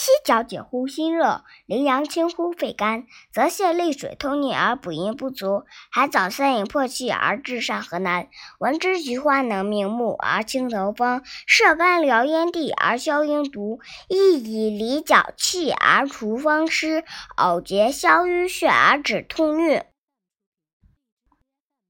犀角解乎心热，羚羊清乎肺肝。则泻利水通逆而补阴不足，海藻三饮破气而治上河南。闻之菊花能明目而清头风，射干燎烟地而消阴毒，亦以理脚气而除风湿，呕结消瘀血而止痛疟。